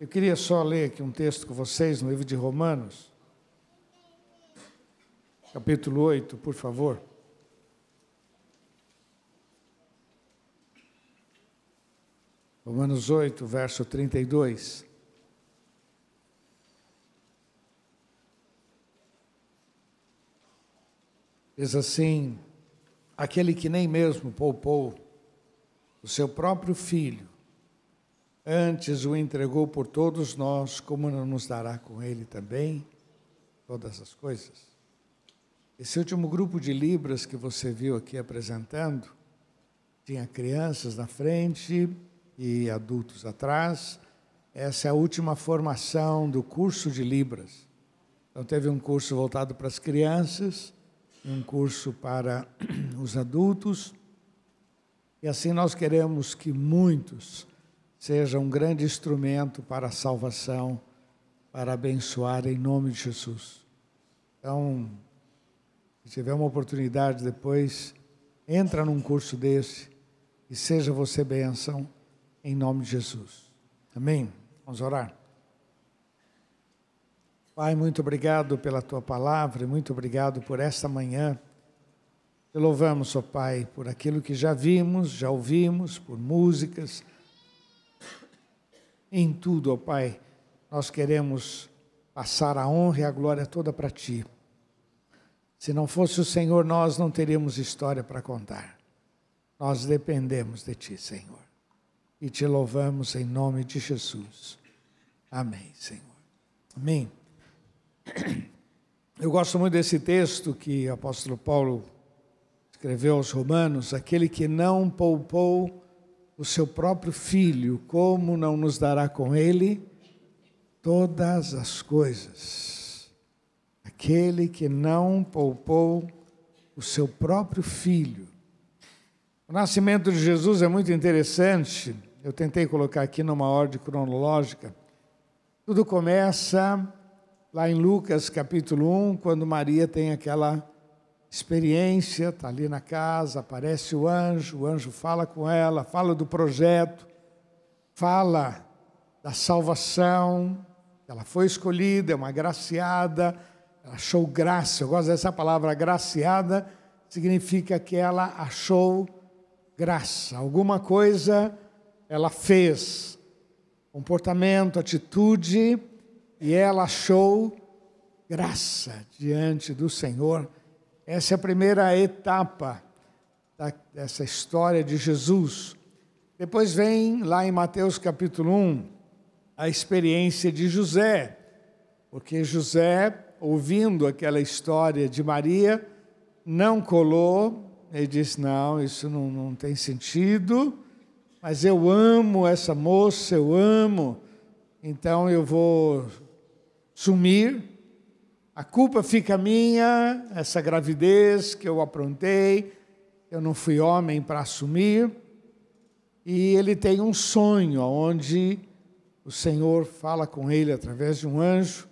Eu queria só ler aqui um texto com vocês no livro de Romanos, capítulo 8, por favor. Romanos 8, verso 32. Diz assim: aquele que nem mesmo poupou o seu próprio filho, antes o entregou por todos nós, como não nos dará com ele também todas as coisas? Esse último grupo de Libras que você viu aqui apresentando, tinha crianças na frente e adultos atrás. Essa é a última formação do curso de Libras. Então, teve um curso voltado para as crianças, um curso para os adultos. E assim nós queremos que muitos sejam um grande instrumento para a salvação, para abençoar em nome de Jesus. Então, se tiver uma oportunidade depois, entra num curso desse e seja você bênção em nome de Jesus. Amém? Vamos orar. Pai, muito obrigado pela tua palavra, muito obrigado por esta manhã. Te louvamos, ó Pai, por aquilo que já vimos, já ouvimos, por músicas. Em tudo, ó Pai, nós queremos passar a honra e a glória toda para Ti. Se não fosse o Senhor, nós não teríamos história para contar. Nós dependemos de Ti, Senhor. E te louvamos em nome de Jesus. Amém, Senhor. Amém. Eu gosto muito desse texto que o apóstolo Paulo escreveu aos Romanos: aquele que não poupou o seu próprio filho, como não nos dará com ele todas as coisas? aquele que não poupou o seu próprio filho. O nascimento de Jesus é muito interessante. Eu tentei colocar aqui numa ordem cronológica. Tudo começa lá em Lucas capítulo 1, quando Maria tem aquela experiência, está ali na casa, aparece o anjo, o anjo fala com ela, fala do projeto, fala da salvação, ela foi escolhida, é uma graciada, achou graça. Eu gosto dessa palavra agraciada, significa que ela achou graça. Alguma coisa ela fez, comportamento, atitude, e ela achou graça diante do Senhor. Essa é a primeira etapa dessa história de Jesus. Depois vem lá em Mateus capítulo 1 a experiência de José, porque José ouvindo aquela história de Maria, não colou, ele disse: Não, isso não, não tem sentido, mas eu amo essa moça, eu amo, então eu vou sumir. A culpa fica minha, essa gravidez que eu aprontei, eu não fui homem para assumir. E ele tem um sonho onde o Senhor fala com ele através de um anjo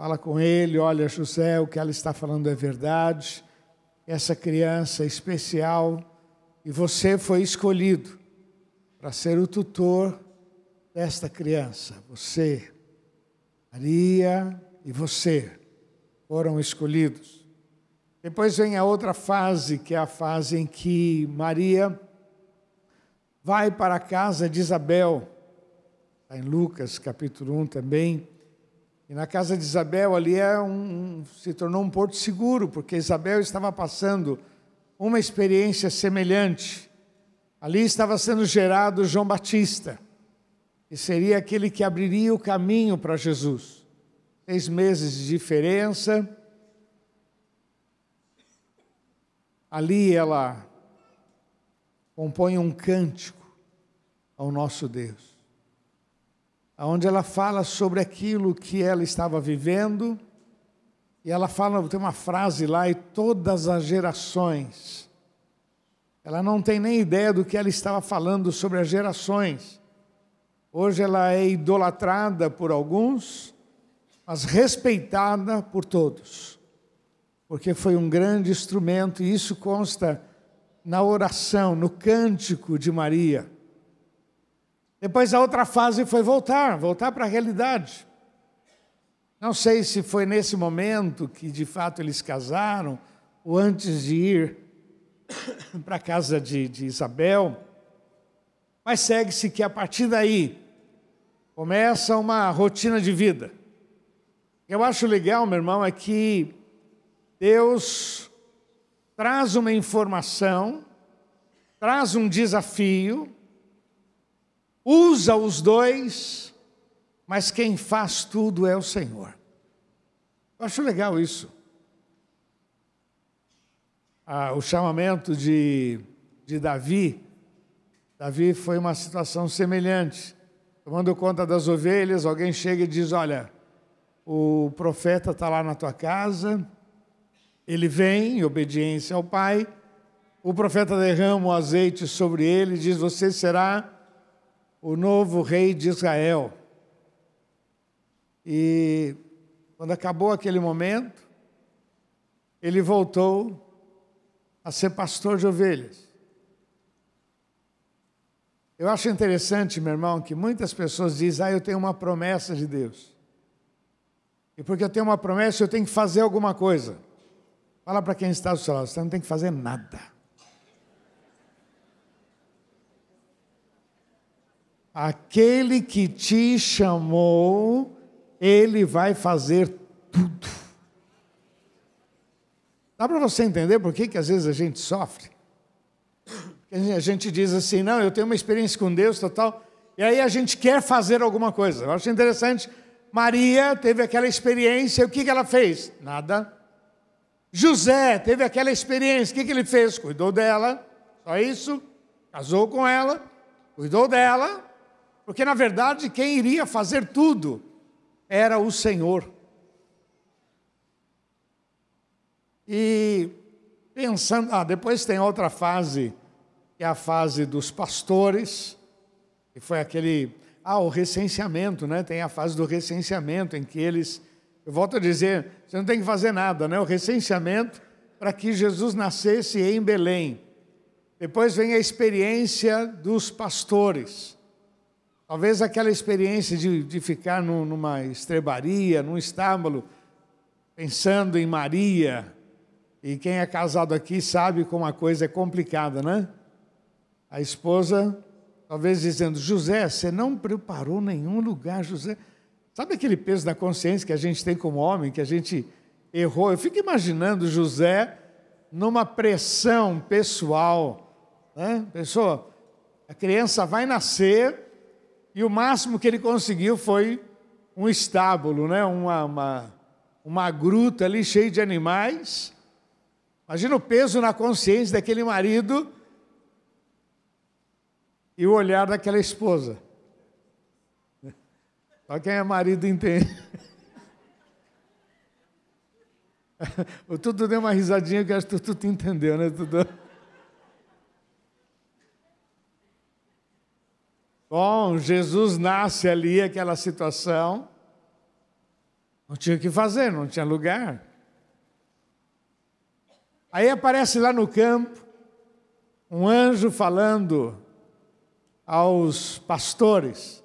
Fala com ele, olha, José, o que ela está falando é verdade. Essa criança é especial e você foi escolhido para ser o tutor desta criança. Você, Maria e você foram escolhidos. Depois vem a outra fase, que é a fase em que Maria vai para a casa de Isabel, está em Lucas capítulo 1 também. E na casa de Isabel ali é um, se tornou um porto seguro, porque Isabel estava passando uma experiência semelhante. Ali estava sendo gerado João Batista, que seria aquele que abriria o caminho para Jesus. Seis meses de diferença. Ali ela compõe um cântico ao nosso Deus onde ela fala sobre aquilo que ela estava vivendo, e ela fala, tem uma frase lá, e todas as gerações. Ela não tem nem ideia do que ela estava falando sobre as gerações. Hoje ela é idolatrada por alguns, mas respeitada por todos, porque foi um grande instrumento, e isso consta na oração, no cântico de Maria Depois a outra fase foi voltar, voltar para a realidade. Não sei se foi nesse momento que de fato eles casaram, ou antes de ir para a casa de, de Isabel, mas segue-se que a partir daí começa uma rotina de vida. Eu acho legal, meu irmão, é que Deus traz uma informação, traz um desafio, usa os dois, mas quem faz tudo é o Senhor. Eu acho legal isso. Ah, o chamamento de, de Davi, Davi foi uma situação semelhante. Tomando conta das ovelhas, alguém chega e diz: Olha, o profeta está lá na tua casa, ele vem em obediência ao pai, o profeta derrama o azeite sobre ele e diz: Você será o novo rei de Israel. E quando acabou aquele momento, ele voltou a ser pastor de ovelhas. Eu acho interessante, meu irmão, que muitas pessoas dizem: Ah, eu tenho uma promessa de Deus. E porque eu tenho uma promessa, eu tenho que fazer alguma coisa. Fala para quem está do seu lado: você não tem que fazer nada. Aquele que te chamou, ele vai fazer tudo. Dá para você entender por que, que às vezes a gente sofre? A gente diz assim, não, eu tenho uma experiência com Deus, total, e aí a gente quer fazer alguma coisa. Eu acho interessante, Maria teve aquela experiência, o que, ela fez? Nada. José teve aquela experiência, o que, que ele fez? Cuidou dela, só isso, casou com ela, cuidou dela, porque na verdade quem iria fazer tudo era o Senhor. E pensando, ah, depois tem outra fase, que é a fase dos pastores, que foi aquele, ah, o recenseamento, né? Tem a fase do recenseamento em que eles, eu volto a dizer, você não tem que fazer nada, né? O recenseamento para que Jesus nascesse em Belém. Depois vem a experiência dos pastores. Talvez aquela experiência de, de ficar no, numa estrebaria, num estábulo, pensando em Maria. E quem é casado aqui sabe como a coisa é complicada, né? A esposa, talvez dizendo: José, você não preparou nenhum lugar, José. Sabe aquele peso da consciência que a gente tem como homem, que a gente errou? Eu fico imaginando José numa pressão pessoal. Né? Pessoa, a criança vai nascer e o máximo que ele conseguiu foi um estábulo, né? uma, uma, uma gruta ali cheia de animais. Imagina o peso na consciência daquele marido e o olhar daquela esposa. Só quem é marido entende. o Tudo deu uma risadinha que acho que tu, tu entendeu, né, Tudo? Bom, Jesus nasce ali, aquela situação. Não tinha o que fazer, não tinha lugar. Aí aparece lá no campo um anjo falando aos pastores.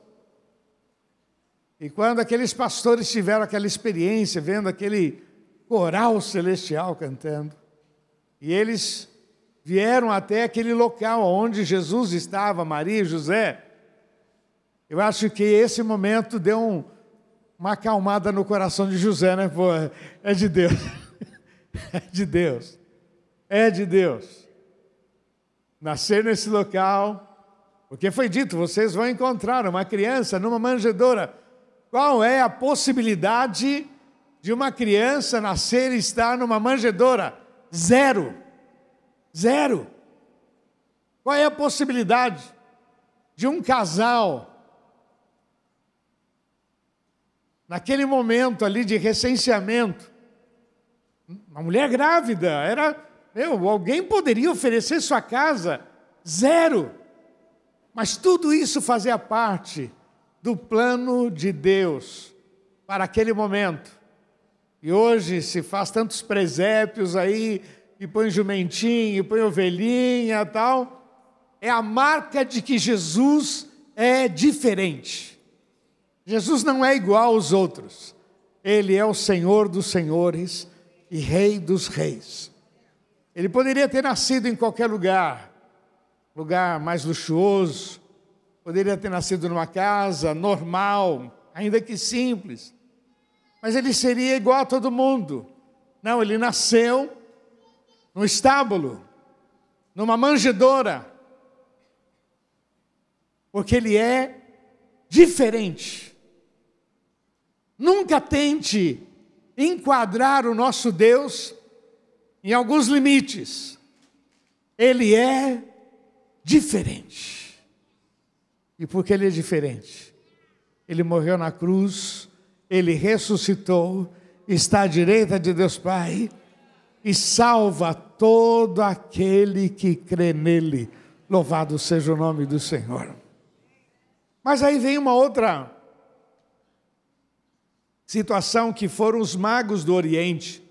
E quando aqueles pastores tiveram aquela experiência, vendo aquele coral celestial cantando, e eles vieram até aquele local onde Jesus estava, Maria e José, eu acho que esse momento deu um, uma acalmada no coração de José, né? Pô, é de Deus. É de Deus. É de Deus. Nascer nesse local, porque foi dito, vocês vão encontrar uma criança numa manjedoura. Qual é a possibilidade de uma criança nascer e estar numa manjedoura? Zero. Zero. Qual é a possibilidade de um casal naquele momento ali de recenseamento, uma mulher grávida, era, meu, alguém poderia oferecer sua casa? Zero. Mas tudo isso fazia parte do plano de Deus para aquele momento. E hoje se faz tantos presépios aí, e põe jumentinho, e põe ovelhinha tal. É a marca de que Jesus é diferente. Jesus não é igual aos outros. Ele é o Senhor dos senhores e Rei dos reis. Ele poderia ter nascido em qualquer lugar, lugar mais luxuoso, poderia ter nascido numa casa normal, ainda que simples, mas ele seria igual a todo mundo. Não, ele nasceu no estábulo, numa manjedoura, porque ele é diferente. Nunca tente enquadrar o nosso Deus em alguns limites. Ele é diferente. E porque ele é diferente, ele morreu na cruz, ele ressuscitou, está à direita de Deus Pai e salva todo aquele que crê nele. Louvado seja o nome do Senhor. Mas aí vem uma outra situação que foram os magos do Oriente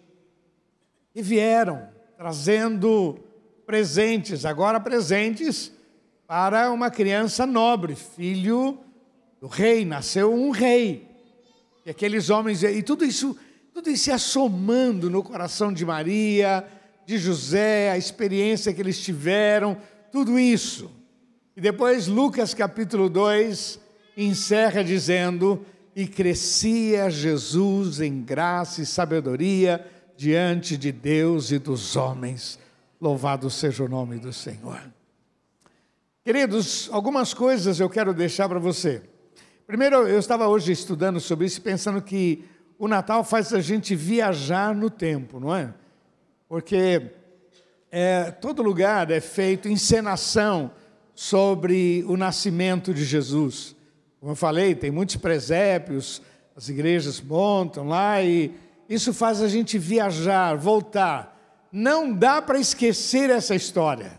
e vieram trazendo presentes, agora presentes para uma criança nobre, filho do rei, nasceu um rei. E aqueles homens, e tudo isso, tudo isso ia somando no coração de Maria, de José, a experiência que eles tiveram, tudo isso. E depois Lucas capítulo 2 encerra dizendo: E crescia Jesus em graça e sabedoria diante de Deus e dos homens. Louvado seja o nome do Senhor. Queridos, algumas coisas eu quero deixar para você. Primeiro, eu estava hoje estudando sobre isso, pensando que o Natal faz a gente viajar no tempo, não é? Porque é, todo lugar é feito encenação sobre o nascimento de Jesus. Como eu falei, tem muitos presépios, as igrejas montam lá e isso faz a gente viajar, voltar. Não dá para esquecer essa história.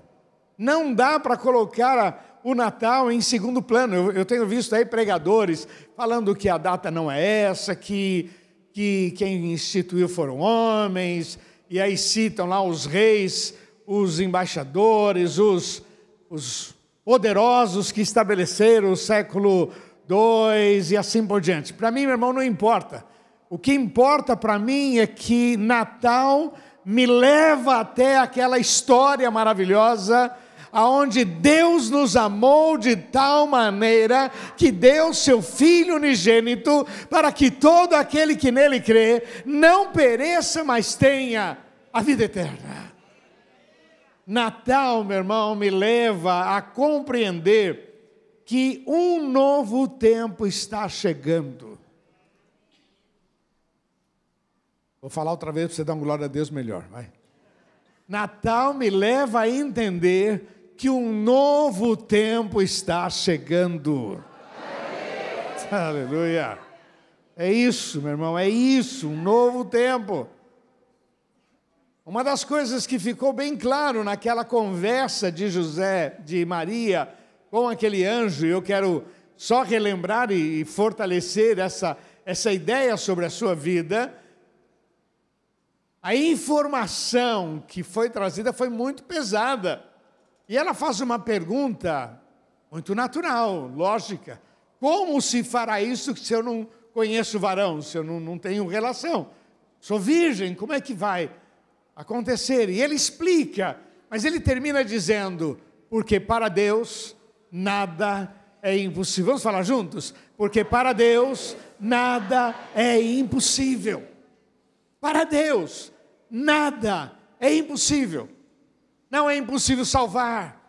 Não dá para colocar o Natal em segundo plano. Eu, eu, tenho visto aí pregadores falando que a data não é essa, que, que quem instituiu foram homens, e aí citam lá os reis, os embaixadores, os, os poderosos que estabeleceram o século II e assim por diante. Para mim, meu irmão, não importa. O que importa para mim é que Natal me leva até aquela história maravilhosa aonde Deus nos amou de tal maneira que deu seu Filho unigênito para que todo aquele que nele crê não pereça, mas tenha a vida eterna. Natal, meu irmão, me leva a compreender que um novo tempo está chegando. Vou falar outra vez para você dar uma glória a Deus melhor, vai. Natal me leva a entender que um novo tempo está chegando. Aleluia. É isso, meu irmão, é isso, um novo tempo. Uma das coisas que ficou bem claro naquela conversa de José, de Maria, com aquele anjo, e eu quero só relembrar e fortalecer essa, essa ideia sobre a sua vida. A informação que foi trazida foi muito pesada. E ela faz uma pergunta muito natural, lógica. Como se fará isso se eu não conheço varão, se eu não, não tenho relação? Sou virgem, como é que vai acontecer? E ele explica, mas ele termina dizendo: porque para Deus nada é impossível. Vamos falar juntos? Porque para Deus nada é impossível. Para Deus nada é impossível. Não é impossível salvar,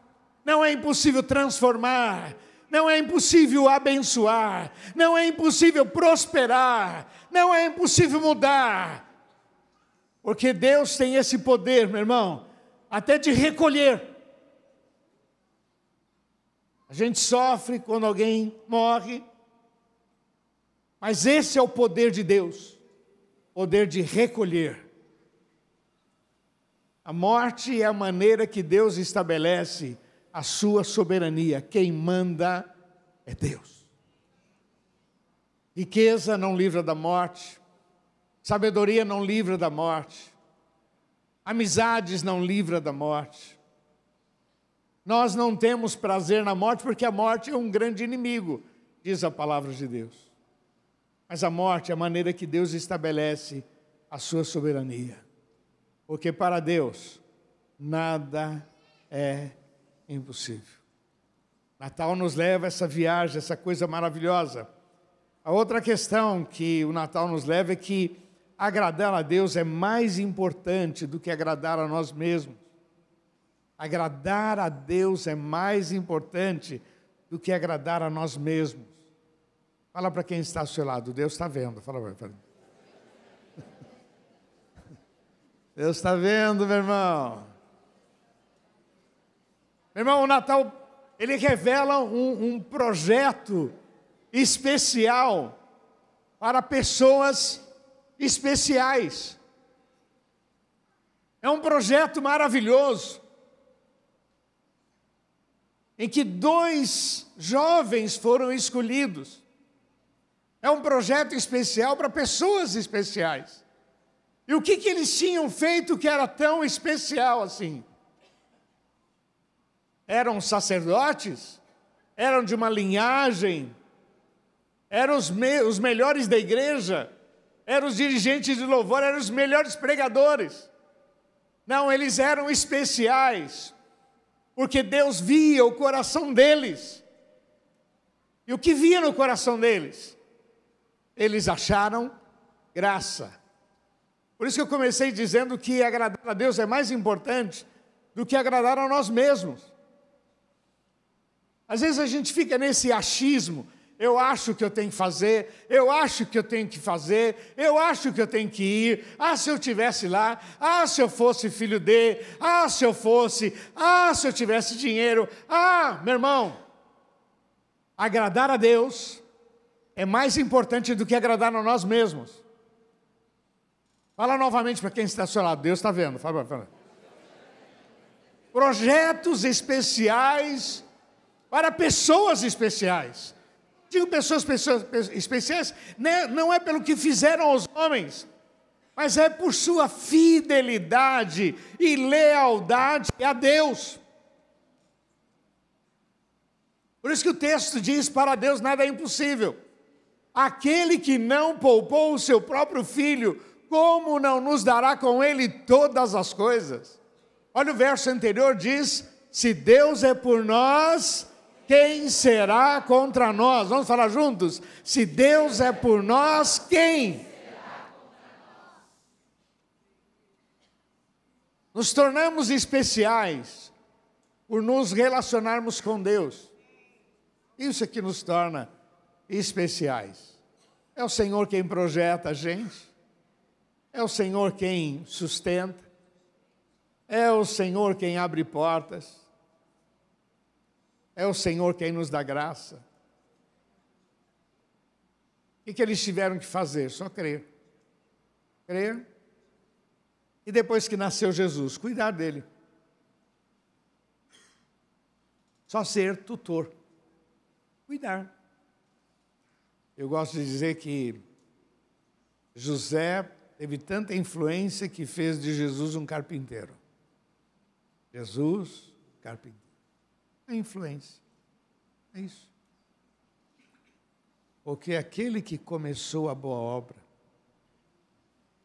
não é impossível transformar, não é impossível abençoar, não é impossível prosperar, não é impossível mudar. Porque Deus tem esse poder, meu irmão, até de recolher. A gente sofre quando alguém morre, mas esse é o poder de Deus poder de recolher. A morte é a maneira que Deus estabelece a sua soberania. Quem manda é Deus. Riqueza não livra da morte, sabedoria não livra da morte, amizades não livra da morte. Nós não temos prazer na morte porque a morte é um grande inimigo, diz a palavra de Deus. Mas a morte é a maneira que Deus estabelece a sua soberania. Porque para Deus nada é impossível. Natal nos leva a essa viagem, essa coisa maravilhosa. A outra questão que o Natal nos leva é que agradar a Deus é mais importante do que agradar a nós mesmos. Agradar a Deus é mais importante do que agradar a nós mesmos. Fala para quem está ao seu lado, Deus está vendo. Fala para mim. Deus está vendo, meu irmão. Meu irmão, o Natal, ele revela um, um projeto especial para pessoas especiais. É um projeto maravilhoso, em que dois jovens foram escolhidos. É um projeto especial para pessoas especiais. E o que, que eles tinham feito que era tão especial assim? Eram sacerdotes? Eram de uma linhagem? Eram os, me os melhores da igreja? Eram os dirigentes de louvor? Eram os melhores pregadores? Não, eles eram especiais, porque Deus via o coração deles. E o que via no coração deles? Eles acharam graça. Por isso que eu comecei dizendo que agradar a Deus é mais importante do que agradar a nós mesmos. Às vezes a gente fica nesse achismo, eu acho que eu tenho que fazer, eu acho que eu tenho que fazer, eu acho que eu tenho que ir. Ah, se eu tivesse lá, ah, se eu fosse filho de, ah, se eu fosse, ah, se eu tivesse dinheiro. Ah, meu irmão, agradar a Deus é mais importante do que agradar a nós mesmos. Fala novamente para quem está ao seu lado. Deus está vendo. Fala, fala. Projetos especiais para pessoas especiais. Digo pessoas, pessoas especiais, né, não é pelo que fizeram aos homens, mas é por sua fidelidade e lealdade a Deus. Por isso que o texto diz: para Deus nada é impossível. Aquele que não poupou o seu próprio filho, como não nos dará com ele todas as coisas? Olha o verso anterior diz: se Deus é por nós, quem será contra nós? Vamos falar juntos? Se Deus é por nós, quem? Nos tornamos especiais por nos relacionarmos com Deus. Isso é que nos torna especiais. É o Senhor quem projeta a gente. É o Senhor quem sustenta, é o Senhor quem abre portas, é o Senhor quem nos dá graça. O que, eles tiveram que fazer? Só crer. Crer. E depois que nasceu Jesus, cuidar dele. Só ser tutor. Cuidar. Eu gosto de dizer que José teve tanta influência que fez de Jesus um carpinteiro. Jesus, carpinteiro. É influência. É isso. Porque aquele que começou a boa obra,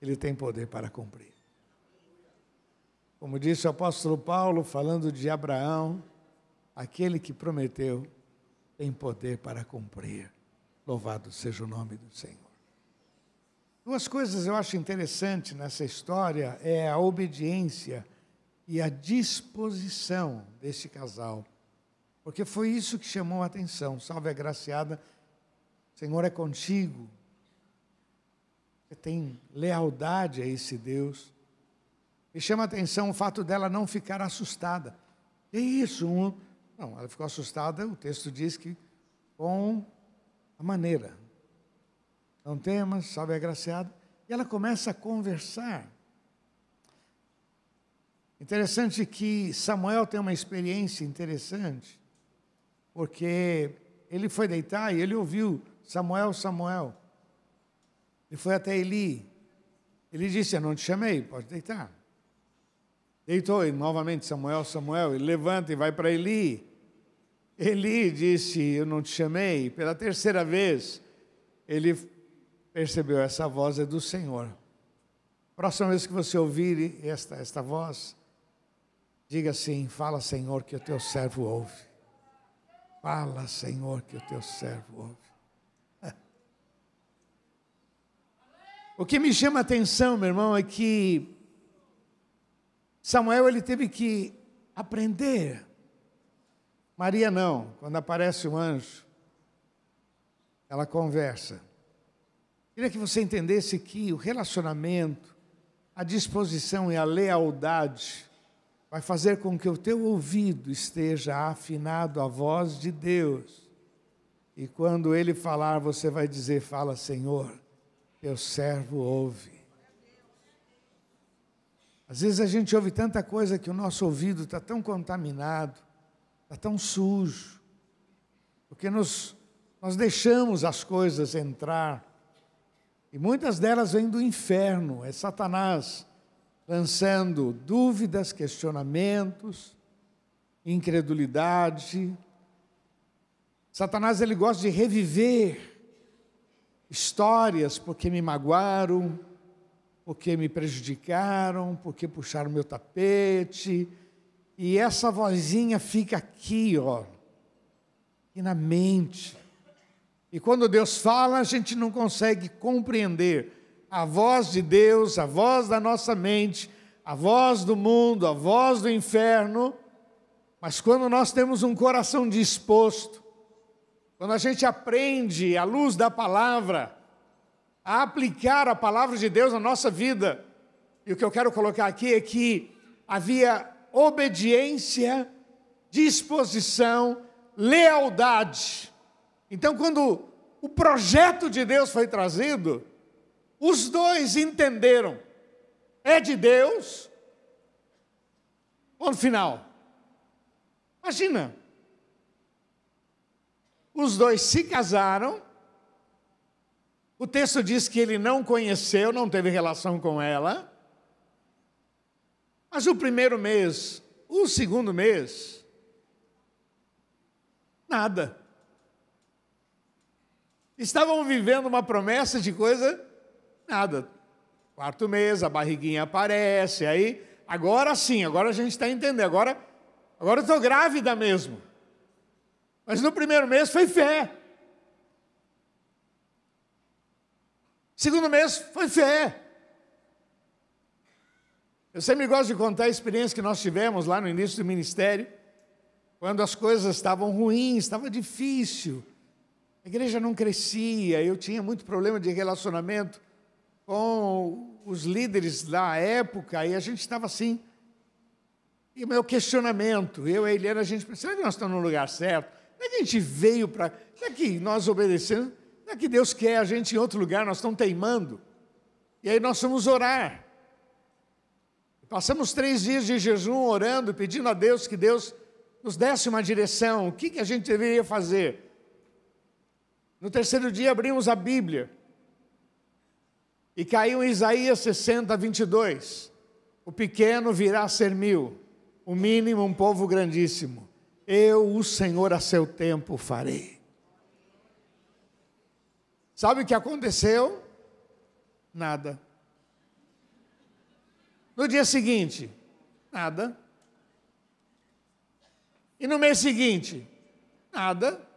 ele tem poder para cumprir. Como disse o apóstolo Paulo, falando de Abraão, aquele que prometeu tem poder para cumprir. Louvado seja o nome do Senhor. Duas coisas eu acho interessante nessa história é a obediência e a disposição desse casal. Porque foi isso que chamou a atenção. Salve a graciada, Senhor é contigo. Você tem lealdade a esse Deus. E chama a atenção o fato dela não ficar assustada. Que isso? Um... Não, ela ficou assustada, o texto diz que com a maneira não temas, salve agraciado. E ela começa a conversar. Interessante que Samuel tem uma experiência interessante, porque ele foi deitar e ele ouviu Samuel, Samuel. Ele foi até Eli. Ele disse: Eu não te chamei, pode deitar. Deitou e novamente Samuel, Samuel, ele levanta e vai para Eli. Eli disse: Eu não te chamei. Pela terceira vez, ele percebeu: essa voz é do Senhor. Próxima vez que você ouvir esta, esta voz, diga assim: Fala, Senhor, que o teu servo ouve. Fala, Senhor, que o teu servo ouve. O que me chama a atenção, meu irmão, é que Samuel ele teve que aprender. Maria não, quando aparece um anjo, ela conversa. Queria que você entendesse que o relacionamento, a disposição e a lealdade vai fazer com que o teu ouvido esteja afinado à voz de Deus. E quando ele falar, você vai dizer: Fala, Senhor, teu servo ouve. Às vezes a gente ouve tanta coisa que o nosso ouvido está tão contaminado, está tão sujo, porque nos, nós deixamos as coisas entrar, e muitas delas vêm do inferno, é Satanás lançando dúvidas, questionamentos, incredulidade. Satanás ele gosta de reviver histórias porque me magoaram, porque me prejudicaram, porque puxaram meu tapete. E essa vozinha fica aqui, ó, e na mente. E quando Deus fala, a gente não consegue compreender a voz de Deus, a voz da nossa mente, a voz do mundo, a voz do inferno. Mas quando nós temos um coração disposto, quando a gente aprende à luz da palavra, a aplicar a palavra de Deus na nossa vida. E o que eu quero colocar aqui é que havia obediência, disposição, lealdade. Então, quando o projeto de Deus foi trazido, os dois entenderam: é de Deus. Ponto final. Imagina. Os dois se casaram o texto diz que ele não conheceu, não teve relação com ela. Mas o primeiro mês, o segundo mês, nada. Estavam vivendo uma promessa de coisa, nada. Quarto mês, a barriguinha aparece, aí, agora sim, agora a gente está entendendo, agora, agora eu estou grávida mesmo. Mas no primeiro mês foi fé. Segundo mês foi fé. Eu sempre gosto de contar a experiência que nós tivemos lá no início do ministério, quando as coisas estavam ruins, estava difícil. A igreja não crescia, eu tinha muito problema de relacionamento com os líderes da época, e a gente estava assim. E o meu questionamento, eu e a Eliana, a gente pensou, será que nós estamos no lugar certo? Será que a gente veio para. Será que nós obedecemos? é que Deus quer a gente em outro lugar, nós estamos teimando. E aí nós vamos orar. Passamos três dias de jejum orando, pedindo a Deus que Deus nos desse uma direção, o que, que a gente deveria fazer. No terceiro dia abrimos a Bíblia e caiu em Isaías 60, 22. O pequeno virá a ser mil, o mínimo um povo grandíssimo. Eu, o Senhor, a seu tempo farei. Sabe o que aconteceu? Nada. No dia seguinte, nada. E no mês seguinte, nada.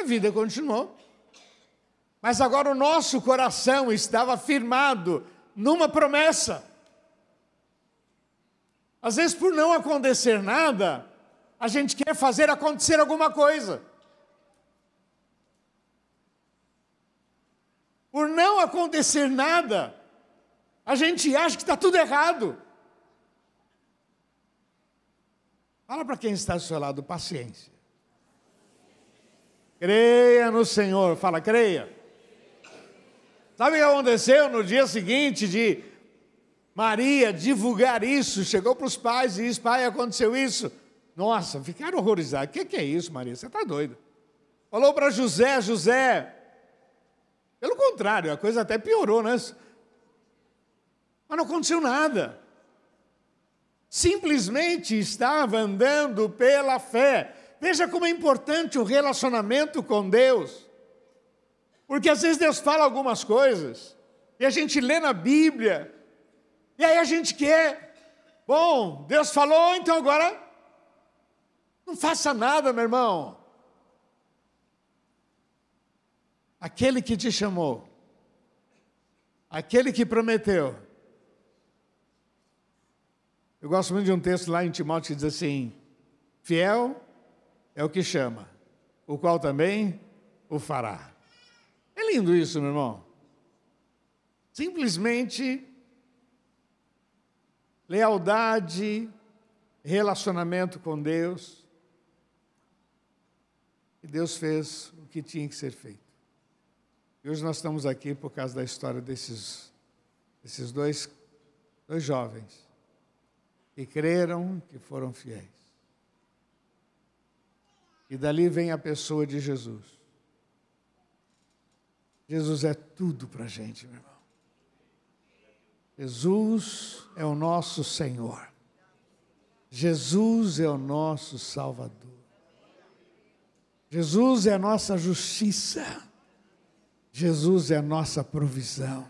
A vida continuou. Mas agora o nosso coração estava firmado numa promessa. Às vezes, por não acontecer nada, a gente quer fazer acontecer alguma coisa. por não acontecer nada, a gente acha que está tudo errado. Fala para quem está ao seu lado, paciência. Creia no Senhor, fala, creia. Sabe o que aconteceu no dia seguinte de Maria divulgar isso? Chegou para os pais e disse: Pai, aconteceu isso. Nossa, ficaram horrorizados. O que, que é isso, Maria? Você está doida. Falou para José: José, pelo contrário, a coisa até piorou, né? Mas não aconteceu nada. simplesmente estava andando pela fé. Veja como é importante o relacionamento com Deus. Porque às vezes Deus fala algumas coisas, e a gente lê na Bíblia, e aí a gente quer, bom, Deus falou, então agora não faça nada, meu irmão. Aquele que te chamou, aquele que prometeu. Eu gosto muito de um texto lá em Timóteo que diz assim: fiel é o que chama, o qual também o fará. É lindo isso, meu irmão. Simplesmente lealdade, relacionamento com Deus. E Deus fez o que tinha que ser feito. E hoje nós estamos aqui por causa da história desses, desses dois, dois jovens que creram, que foram fiéis. E dali vem a pessoa de Jesus. Jesus é tudo para a gente, meu irmão. Jesus é o nosso Senhor. Jesus é o nosso Salvador. Jesus é a nossa justiça. Jesus é a nossa provisão.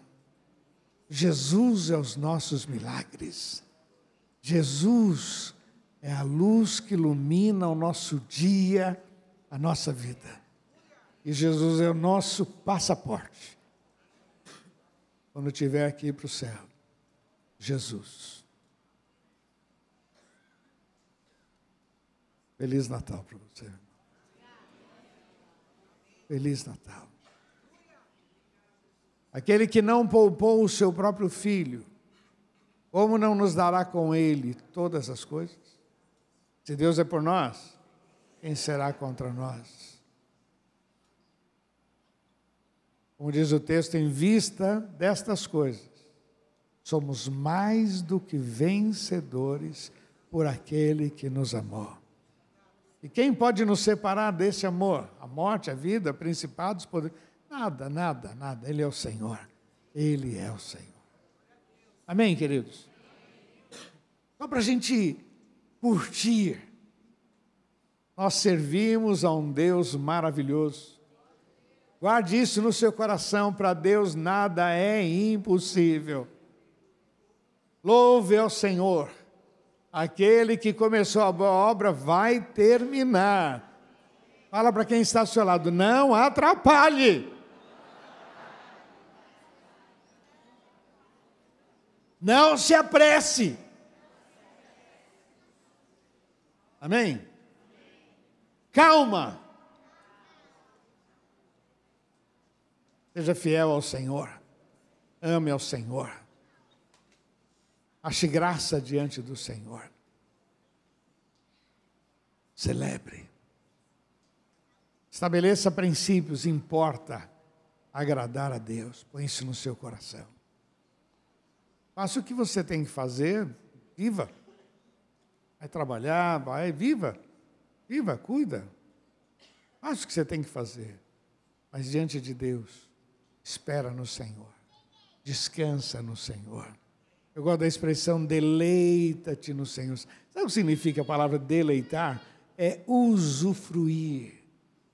Jesus é os nossos milagres. Jesus é a luz que ilumina o nosso dia, a nossa vida. E Jesus é o nosso passaporte. Quando estiver aqui para o céu, Jesus. Feliz Natal para você. Feliz Natal. Aquele que não poupou o seu próprio filho, como não nos dará com ele todas as coisas? Se Deus é por nós, quem será contra nós? Como diz o texto, em vista destas coisas, somos mais do que vencedores por aquele que nos amou. E quem pode nos separar desse amor? A morte, a vida, principados, poderes? Nada, nada, nada. Ele é o Senhor. Ele é o Senhor. Amém, queridos? Só para a gente curtir, nós servimos a um Deus maravilhoso. Guarde isso no seu coração, para Deus nada é impossível. Louve ao Senhor. Aquele que começou a boa obra vai terminar. Fala para quem está ao seu lado, não atrapalhe. Não se apresse. Amém? Calma. Seja fiel ao Senhor. Ame ao Senhor. Ache graça diante do Senhor. Celebre. Estabeleça princípios, importa agradar a Deus. Põe isso no seu coração. Faça o que você tem que fazer, viva. Vai trabalhar, vai, viva. Viva, cuida. Faça o que você tem que fazer. Mas diante de Deus, espera no Senhor. Descansa no Senhor. Eu gosto da expressão deleita-te no Senhor. Sabe o que significa a palavra deleitar? É usufruir.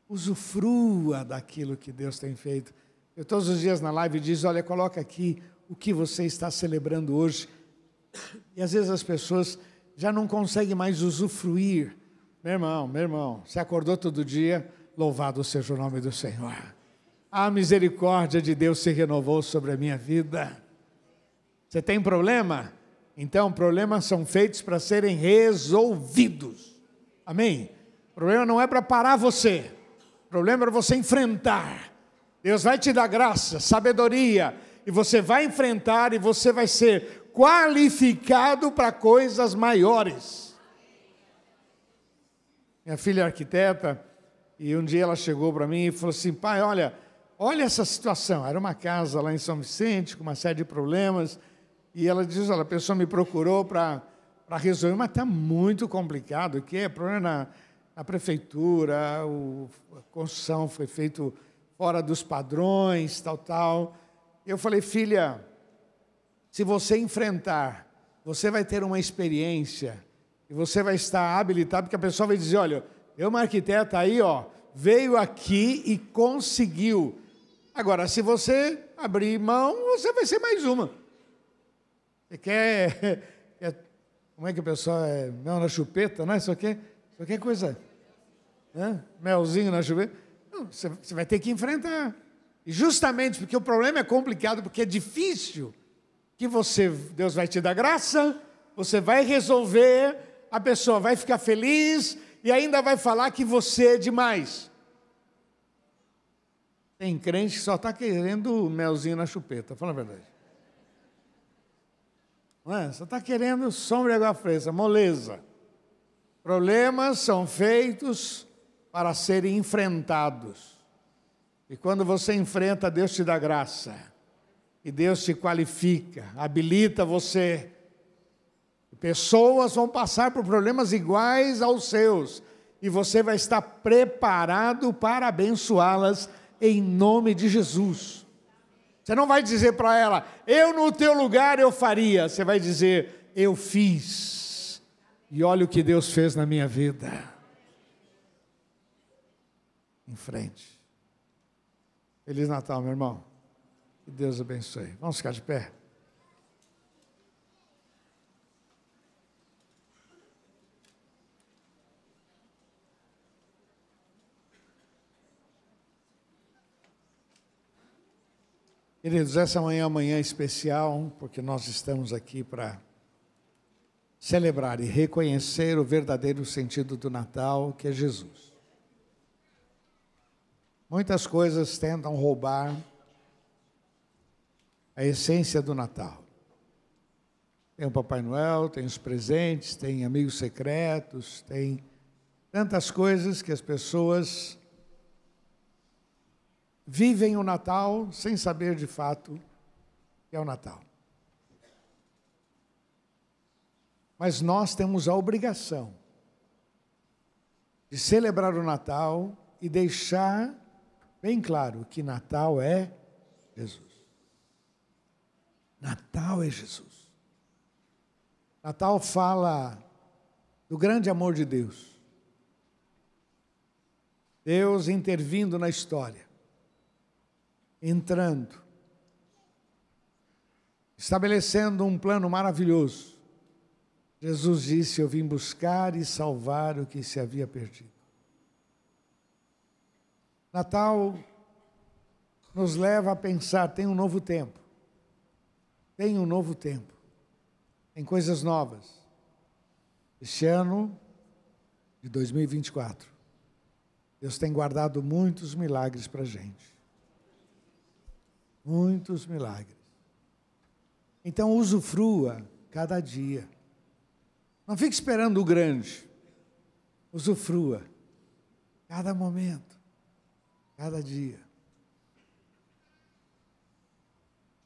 Usufrua daquilo que Deus tem feito. Eu todos os dias na live diz, olha, coloca aqui o que você está celebrando hoje. E às vezes as pessoas já não conseguem mais usufruir. Meu irmão, meu irmão, você acordou todo dia, louvado seja o nome do Senhor. A misericórdia de Deus se renovou sobre a minha vida. Você tem problema? Então, problemas são feitos para serem resolvidos. Amém? O problema não é para parar você. O problema é para você enfrentar. Deus vai te dar graça, sabedoria, e você vai enfrentar e você vai ser qualificado para coisas maiores. Minha filha é arquiteta, e um dia ela chegou para mim e falou assim: pai, olha, olha essa situação. Era uma casa lá em São Vicente com uma série de problemas. E ela diz: olha, a pessoa me procurou para resolver, mas está muito complicado, que é problema na, na prefeitura, o, a construção foi feita fora dos padrões, tal, tal. Eu falei, filha, se você enfrentar você vai ter uma experiência e você vai estar habilitado, porque a pessoa vai dizer: olha, eu, uma arquiteta aí, ó, veio aqui e conseguiu. Agora, se você abrir mão, você vai ser mais uma. Você quer. como é que o pessoal é? Mel na chupeta, né? Isso aqui, isso aqui é coisa. Né? Melzinho na chupeta. Não, você, você vai ter que enfrentar. E justamente porque o problema é complicado, porque é difícil, que você, Deus vai te dar graça, você vai resolver, a pessoa vai ficar feliz e ainda vai falar que você é demais. Tem crente que só está querendo melzinho na chupeta, fala a verdade. Não é? Só está querendo sombra e água fresca, moleza. Problemas são feitos para serem enfrentados. E quando você enfrenta, Deus te dá graça. E Deus te qualifica, habilita você. Pessoas vão passar por problemas iguais aos seus. E você vai estar preparado para abençoá-las em nome de Jesus. Você não vai dizer para ela, eu no teu lugar eu faria. Você vai dizer, eu fiz. E olha o que Deus fez na minha vida. Em frente. Feliz Natal, meu irmão. Que Deus abençoe. Vamos ficar de pé. Queridos, essa manhã é uma manhã especial, porque nós estamos aqui para celebrar e reconhecer o verdadeiro sentido do Natal, que é Jesus. Muitas coisas tentam roubar a essência do Natal. Tem o Papai Noel, tem os presentes, tem amigos secretos, tem tantas coisas que as pessoas vivem o Natal sem saber de fato que é o Natal. Mas nós temos a obrigação de celebrar o Natal e deixar bem claro que Natal é Jesus. Natal é Jesus. Natal fala do grande amor de Deus. Deus intervindo na história, entrando, estabelecendo um plano maravilhoso. Jesus disse: Eu vim buscar e salvar o que se havia perdido. Natal nos leva a pensar: tem um novo tempo. Tem um novo tempo. Tem coisas novas. Este ano de 2024, Deus tem guardado muitos milagres para a gente. Muitos milagres. Então, usufrua cada dia. Não fique esperando o grande. Usufrua cada momento cada dia.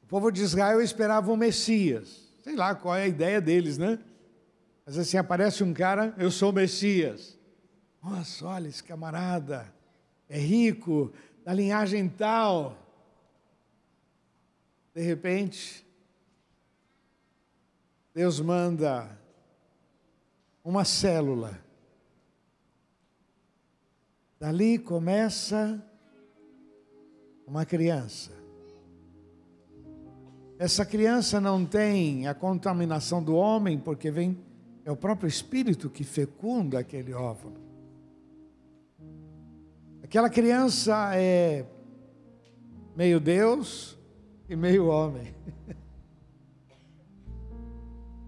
O povo de Israel esperava o Messias. Sei lá qual é a ideia deles, né? Mas assim, aparece um cara, eu sou o Messias. Nossa, olha esse camarada, é rico, da linhagem tal. De repente, Deus manda uma célula. Dali começa uma criança. Essa criança não tem a contaminação do homem, porque vem é o próprio espírito que fecunda aquele óvulo. Aquela criança é meio Deus e meio homem.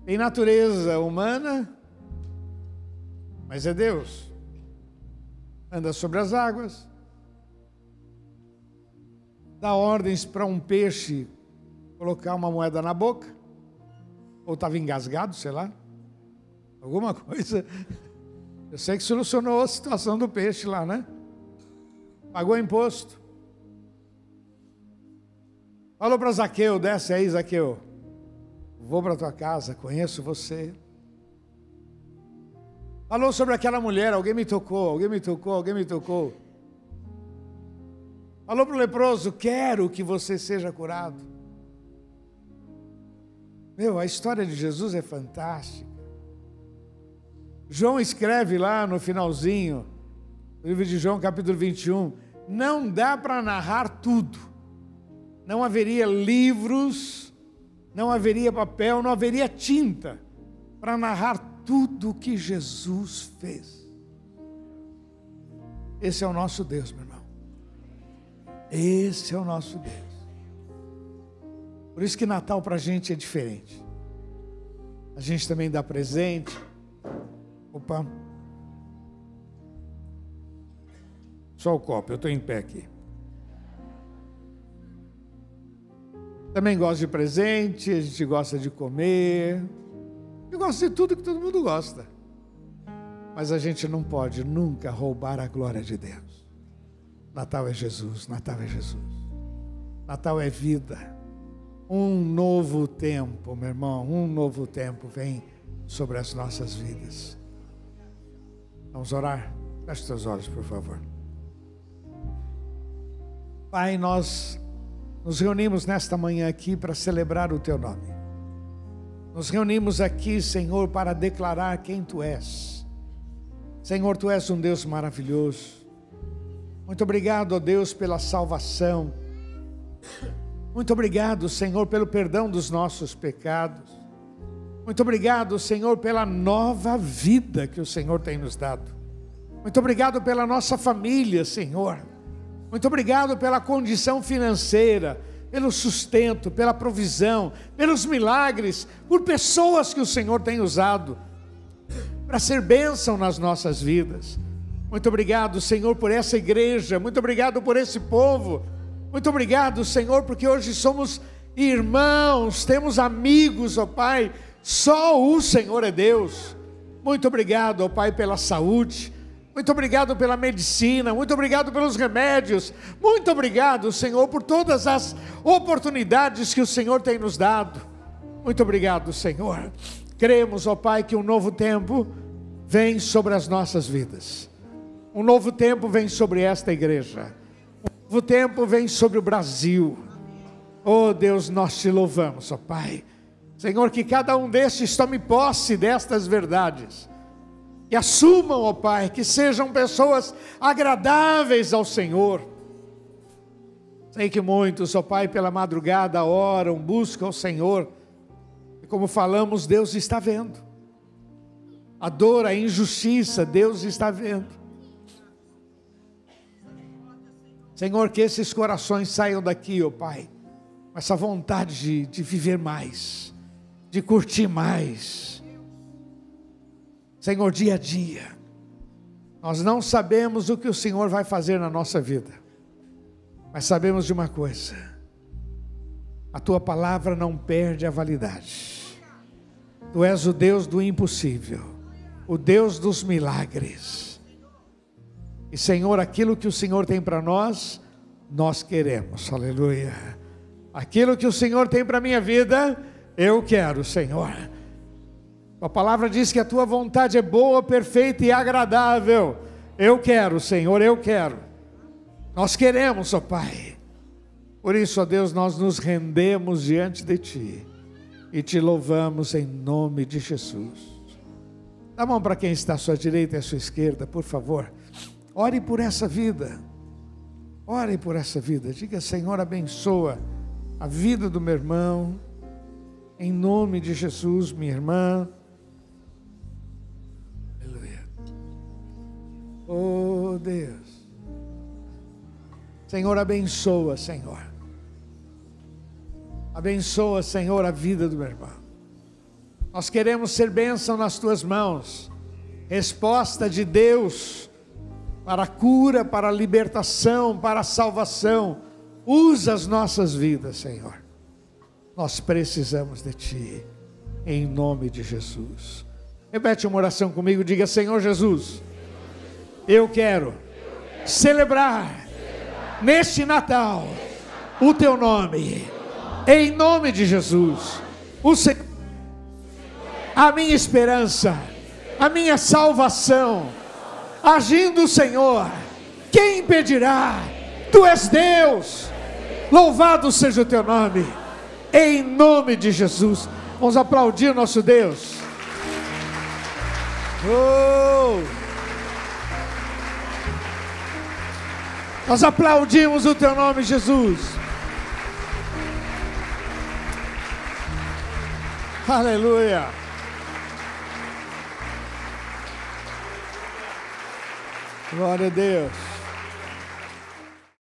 Tem natureza humana, mas é Deus. Anda sobre as águas, dá ordens para um peixe colocar uma moeda na boca, ou estava engasgado, sei lá, alguma coisa. Eu sei que solucionou a situação do peixe lá, né? Pagou imposto. Falou para Zaqueu, desce aí, Zaqueu. Vou para tua casa, conheço você. Falou sobre aquela mulher, alguém me tocou, alguém me tocou, alguém me tocou. Falou para o leproso: Quero que você seja curado. Meu, a história de Jesus é fantástica. João escreve lá no finalzinho, no livro de João, capítulo 21, não dá para narrar tudo. Não haveria livros, não haveria papel, não haveria tinta para narrar tudo o que Jesus fez. Esse é o nosso Deus, meu irmão. Esse é o nosso Deus. Por isso que Natal para a gente é diferente. A gente também dá presente. Opa. Só o copo, eu estou em pé aqui. Também gosta de presente, a gente gosta de comer. Eu gosto de tudo que todo mundo gosta. Mas a gente não pode nunca roubar a glória de Deus. Natal é Jesus, Natal é Jesus. Natal é vida. Um novo tempo, meu irmão, um novo tempo vem sobre as nossas vidas. Vamos orar? Feche seus olhos, por favor. Pai, nós nos reunimos nesta manhã aqui para celebrar o Teu nome. Nos reunimos aqui, Senhor, para declarar quem Tu és. Senhor, Tu és um Deus maravilhoso. Muito obrigado, ó Deus, pela salvação. Muito obrigado, Senhor, pelo perdão dos nossos pecados. Muito obrigado, Senhor, pela nova vida que o Senhor tem nos dado. Muito obrigado pela nossa família, Senhor. Muito obrigado pela condição financeira, pelo sustento, pela provisão, pelos milagres, por pessoas que o Senhor tem usado para ser bênção nas nossas vidas. Muito obrigado, Senhor, por essa igreja. Muito obrigado por esse povo. Muito obrigado, Senhor, porque hoje somos irmãos, temos amigos, ó Pai. Só o Senhor é Deus. Muito obrigado, ó Pai, pela saúde. Muito obrigado pela medicina, muito obrigado pelos remédios, muito obrigado, Senhor, por todas as oportunidades que o Senhor tem nos dado. Muito obrigado, Senhor. Cremos, ó Pai, que um novo tempo vem sobre as nossas vidas. Um novo tempo vem sobre esta igreja novo tempo vem sobre o Brasil. Oh Deus, nós te louvamos, ó oh, Pai. Senhor, que cada um destes tome posse destas verdades. E assumam, ó oh, Pai, que sejam pessoas agradáveis ao Senhor. Sei que muitos, ó Pai, pela madrugada oram, buscam o Senhor. E como falamos, Deus está vendo. A dor, a injustiça, Deus está vendo. Senhor, que esses corações saiam daqui, ó oh Pai, com essa vontade de, de viver mais, de curtir mais. Senhor, dia a dia, nós não sabemos o que o Senhor vai fazer na nossa vida, mas sabemos de uma coisa: a tua palavra não perde a validade. Tu és o Deus do impossível, o Deus dos milagres. E Senhor, aquilo que o Senhor tem para nós, nós queremos. Aleluia. Aquilo que o Senhor tem para minha vida, eu quero, Senhor. A palavra diz que a tua vontade é boa, perfeita e agradável. Eu quero, Senhor, eu quero. Nós queremos, ó Pai. Por isso, ó Deus, nós nos rendemos diante de Ti e te louvamos em nome de Jesus. Dá a mão para quem está à sua direita e à sua esquerda, por favor. Ore por essa vida. Ore por essa vida. Diga, Senhor, abençoa a vida do meu irmão. Em nome de Jesus, minha irmã. Aleluia. Oh Deus. Senhor, abençoa, Senhor. Abençoa, Senhor, a vida do meu irmão. Nós queremos ser bênção nas tuas mãos. Resposta de Deus para a cura, para a libertação, para a salvação. Usa as nossas vidas, Senhor. Nós precisamos de Ti, em nome de Jesus. Repete uma oração comigo, diga: Senhor Jesus, eu quero celebrar neste Natal o Teu nome, em nome de Jesus. O Senhor, a minha esperança, a minha salvação agindo o Senhor, quem impedirá? Tu és Deus, louvado seja o teu nome, em nome de Jesus. Vamos aplaudir nosso Deus. Oh! Nós aplaudimos o teu nome, Jesus. Aleluia. Glória a Deus.